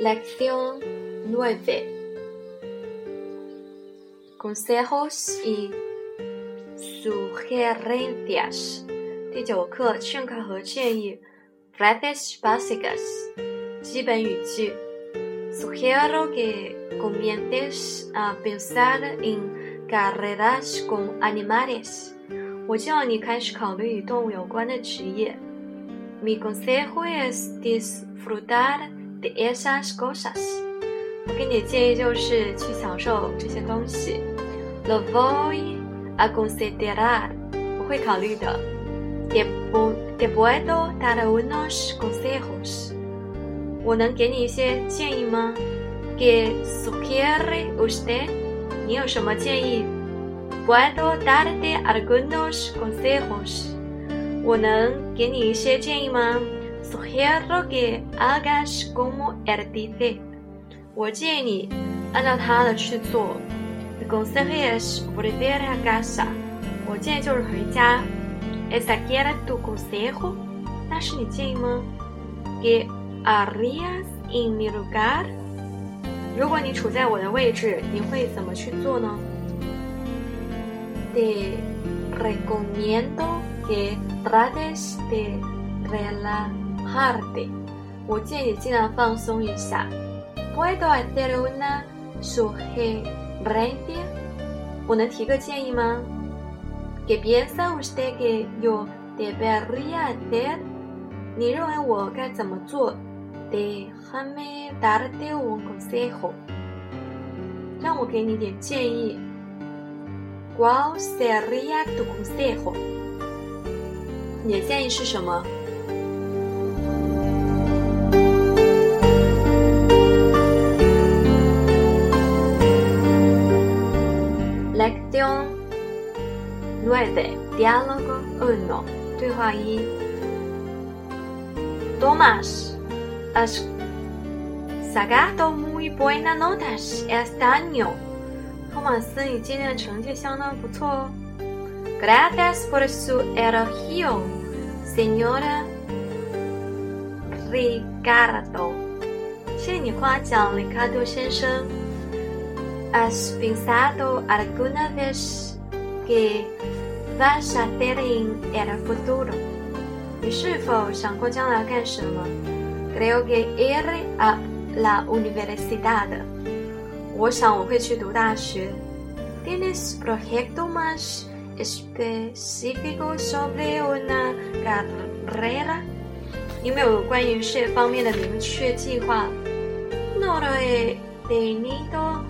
Lección 9. Consejos y sugerencias. frases básicas. Sugiero que comiences a pensar en carreras con animales. Mi consejo es disfrutar De esas cosas，我给你的建议就是去享受这些东西。La voy a conseguir. 我会考虑的。Debo de puedo d a r unos consejos。我能给你一些建议吗？¿Qué sugiere usted？你有什么建议？Puedo darte algunos consejos。我能给你一些建议吗？sugiero que hagas como él dice. 我建议你按照他的去做。Mi consejo es volver a casa. 我建议就是回家。¿Esa era tu consejo? ¿Qué harías en mi lugar? Te recomiendo que trates de relajar. Hardy，我建议尽量放松一下。Puedo hacer una sugerencia？我能提个建议吗？Qué p i e n s a usted que yo debería hacer？你认为我该怎么做？Dejame darle un consejo。让我给你点建议。¿Cuál sería tu consejo？你的建议是什么？Sección nueve, diálogo uno, 对话一。Tomás, es s a g a d o muy buena nota. Es Daniel. 哥斯，你今天的成绩相当不错。哦 Gracias por su elogio, señora Ricardo. 谢谢你夸奖，里卡多先生。Has pensado alguna vez que vas a hacer en el futuro? 你是否想过将来干什么？Creo que iré a la universidad. 我想我会去读大学。¿Tienes proyecto más específico sobre una carrera? específico lo he tenido.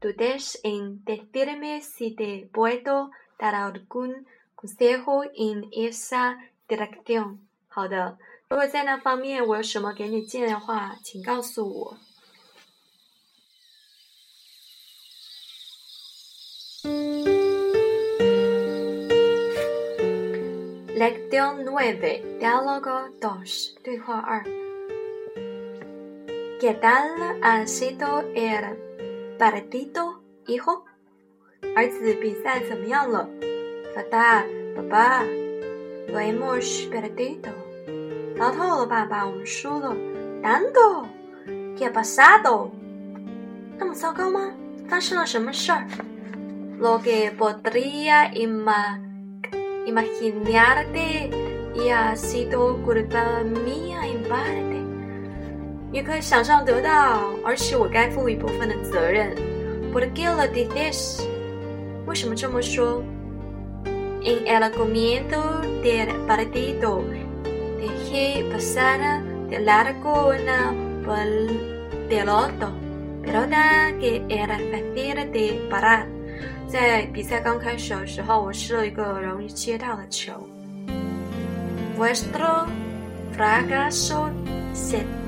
dudes en decirme si te puedo dar algún consejo en esa dirección. 好的，如果在那方面我有什么给你建议的话，请告诉我。Lección 9, diálogo 2, Dialogo 2 ¿Qué tal ha sido el Perdido，hijo，儿子比赛怎么样了 f a a 爸爸。Lo hemos perdido，糟透了，爸爸，我们输了。Dando，ya pasado，那么糟糕吗？发生了什么事儿？Lo que podría imag i m a i n a r de y a s i todo culpa mía y mía 你可以想象得到，而且我该负一部分的责任。But g i l l did this。为什么这么说？En el comienzo del partido dejé pasar la laguna pel e l o t a pelota que era fácil de parar。在比赛刚开始的时候，我失了一个容易接到的球。Vuestro fracaso se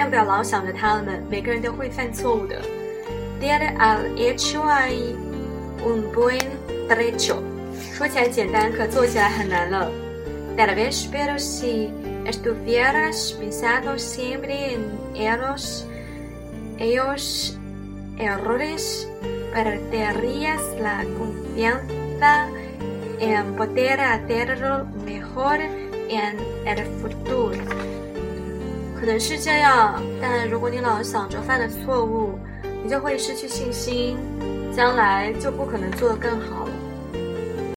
要不要老想着他们？每个人都会犯错误的。Diera al hecho hay un buen trecho. Tal vez, pero si estuvieras pensando siempre en ellos, ellos errores, perderías la confianza en poder hacerlo mejor en el futuro. 可能是这样，但如果你老想着犯的错误，你就会失去信心，将来就不可能做得更好。